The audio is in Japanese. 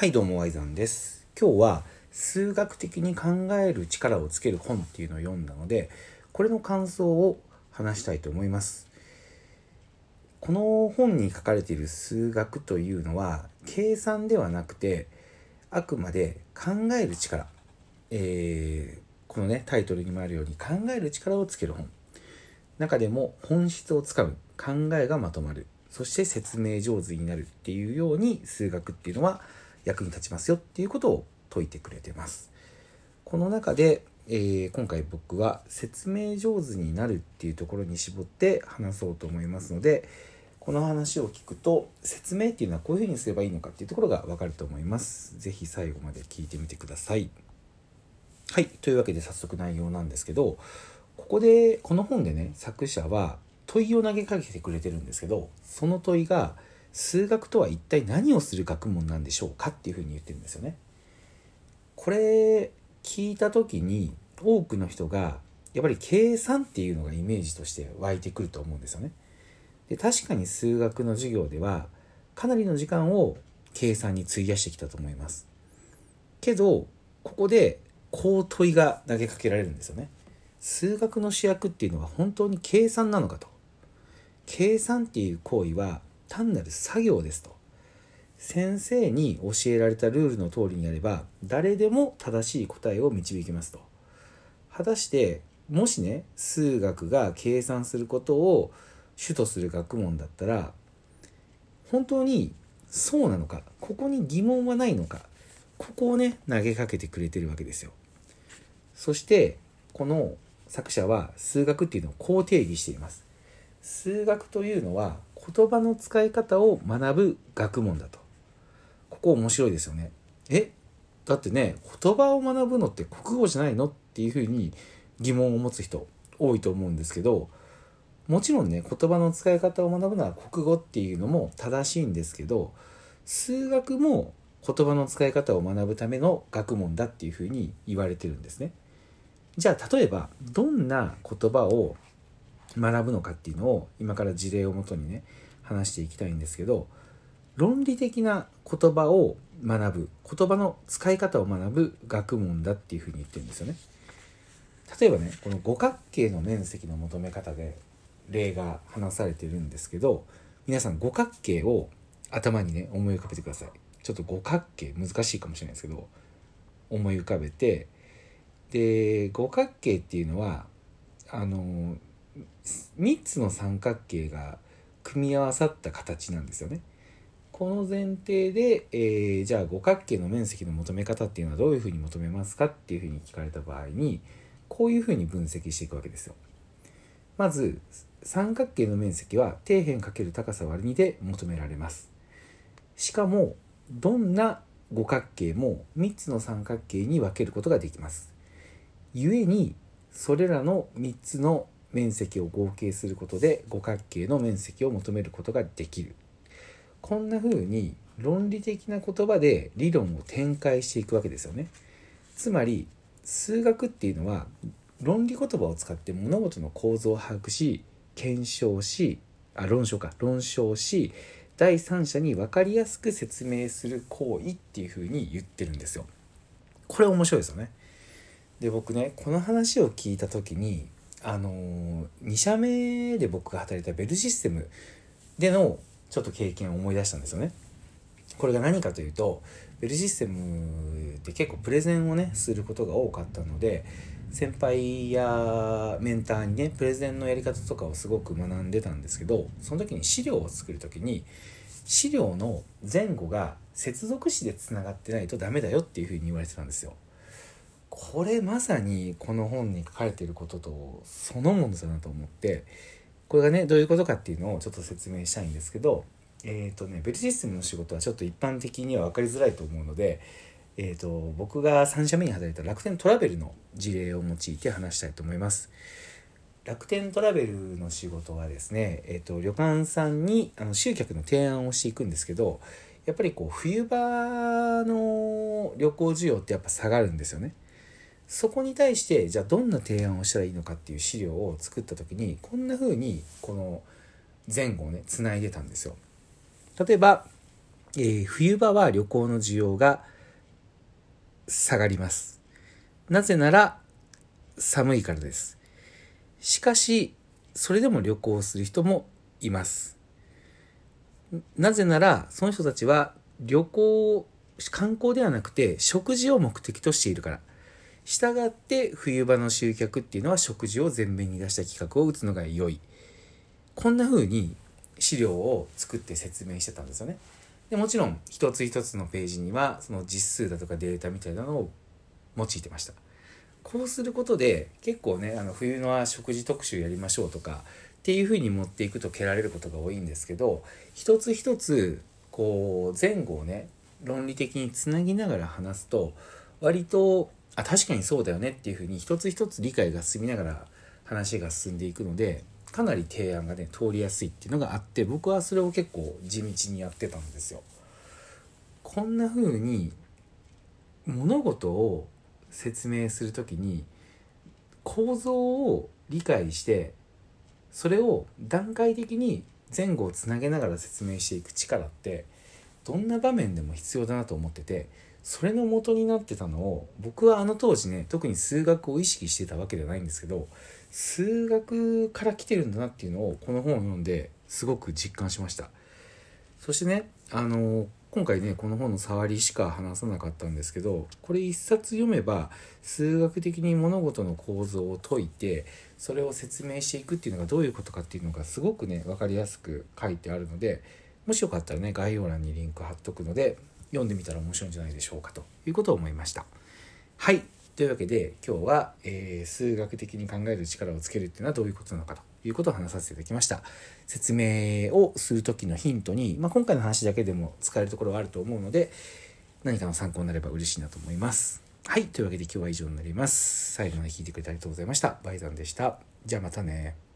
はいどうもワイザンです。今日は数学的に考える力をつける本っていうのを読んだのでこれの感想を話したいと思います。この本に書かれている数学というのは計算ではなくてあくまで考える力、えー、このねタイトルにもあるように考える力をつける本。中でも本質をつかむ。考えがまとまる。そして説明上手になるっていうように数学っていうのは役に立ちますよっていうことを説いてくれてます。この中で、えー、今回僕は説明上手になるっていうところに絞って話そうと思いますのでこの話を聞くと説明っていうのはこういうふうにすればいいのかっていうところがわかると思います。是非最後まで聞いてみてください。はい。というわけで早速内容なんですけどここでこの本でね作者は問いを投げかけてくれてるんですけどその問いが「数学とは一体何をする学問なんでしょうかっていうふうに言ってるんですよね。これ聞いた時に多くの人がやっぱり計算っていうのがイメージとして湧いてくると思うんですよね。で確かに数学の授業ではかなりの時間を計算に費やしてきたと思います。けどここでこう問いが投げかけられるんですよね。数学の主役っていうのは本当に計算なのかと。計算っていう行為は単なる作業ですと。先生に教えられたルールの通りにやれば誰でも正しい答えを導きますと。果たしてもしね数学が計算することを主とする学問だったら本当にそうなのかここに疑問はないのかここをね投げかけてくれてるわけですよ。そしてこの作者は数学っていうのをこう定義しています。数学というのは言葉の使い方を学ぶ学問だと。ここ面白いですよね。え？だってね、言葉を学ぶのって国語じゃないのっていうふうに疑問を持つ人多いと思うんですけど、もちろんね、言葉の使い方を学ぶのは国語っていうのも正しいんですけど、数学も言葉の使い方を学ぶための学問だっていうふうに言われてるんですね。じゃあ例えばどんな言葉を学ぶのかっていうのを今から事例をもとにね話していきたいんですけど論理的な言葉を学ぶ言葉の使い方を学ぶ学問だっていうふうに言ってるんですよね。例えばねこの五角形の面積の求め方で例が話されてるんですけど皆さん五角形を頭にね思い浮かべてください。ちょっと五角形難しいかもしれないですけど思い浮かべてで五角形っていうのはあの3つの三角形が組み合わさった形なんですよね。この前提で、えー、じゃあ五角形の面積の求め方っていうのはどういうふうに求めますかっていうふうに聞かれた場合にこういうふうに分析していくわけですよ。まず三角形の面積は底辺×高さ割る2で求められます。しかもどんな五角形も3つの三角形に分けることができます。故にそれらの3つの面積を合計することで五角形の面積を求めることができる。こんな風に論理的な言葉で理論を展開していくわけですよね。つまり数学っていうのは論理言葉を使って物事の構造を把握し検証しあ論証か論証し第三者に分かりやすく説明する行為っていう風に言ってるんですよ。これ面白いですよね。で僕ねこの話を聞いた時にあの2社目で僕が働いたベルシステムでのちょっと経験を思い出したんですよね。これが何かというとベルシステムって結構プレゼンをねすることが多かったので先輩やメンターにねプレゼンのやり方とかをすごく学んでたんですけどその時に資料を作る時に資料の前後が接続詞でつながってないとダメだよっていうふうに言われてたんですよ。これまさにこの本に書かれていることとそのものだなと思ってこれがねどういうことかっていうのをちょっと説明したいんですけどえっ、ー、とねベルシステムの仕事はちょっと一般的には分かりづらいと思うので、えーと、僕が3社目に働いた楽天トラベルの事例を用いて話したいと思います。楽天トラベルの仕事はですね、えーと、旅館さんにあの集客の提案をしていくんですけどやっぱりこう冬場の旅行需要ってやっぱ下がるんですよね。そこに対してじゃあどんな提案をしたらいいのかっていう資料を作った時にこんな風にこの前後をねつないでたんですよ。例えばえー、冬場は旅行の需要が下がります。なぜなら寒いからです。しかし、それでも旅行する人もいます。なぜなら、その人たちは旅行、観光ではなくて食事を目的としているから。したがって冬場の集客っていうのは食事を前面に出した企画を打つのが良い。こんな風に資料を作って説明してたんですよね。でもちろん一つ一つのページにはその実数だとかデータみたいなのを用いてました。こうすることで結構ねあの冬の食事特集やりましょうとかっていうふうに持っていくと蹴られることが多いんですけど一つ一つこう前後をね論理的につなぎながら話すと割とあ確かにそうだよねっていうふうに一つ一つ理解が進みながら話が進んでいくのでかなり提案がね通りやすいっていうのがあって僕はそれを結構地道にやってたんですよ。こんな風に物事を説明する時に構造を理解してそれを段階的に前後をつなげながら説明していく力ってどんな場面でも必要だなと思っててそれの元になってたのを僕はあの当時ね特に数学を意識してたわけではないんですけど数学から来てるんだなっていうのをこの本を読んですごく実感しました。そしてねあの今回ねこの本の触りしか話さなかったんですけどこれ一冊読めば数学的に物事の構造を解いてそれを説明していくっていうのがどういうことかっていうのがすごくね分かりやすく書いてあるのでもしよかったらね概要欄にリンク貼っとくので読んでみたら面白いんじゃないでしょうかということを思いました。はいというわけで今日は、えー、数学的に考える力をつけるっていうのはどういうことなのかということを話させていただきました。説明をする時のヒントに、まあ、今回の話だけでも使えるところはあると思うので、何かの参考になれば嬉しいなと思います。はい。というわけで今日は以上になります。最後まで聞いてくれてありがとうございました。バイザンでした。じゃあまたね。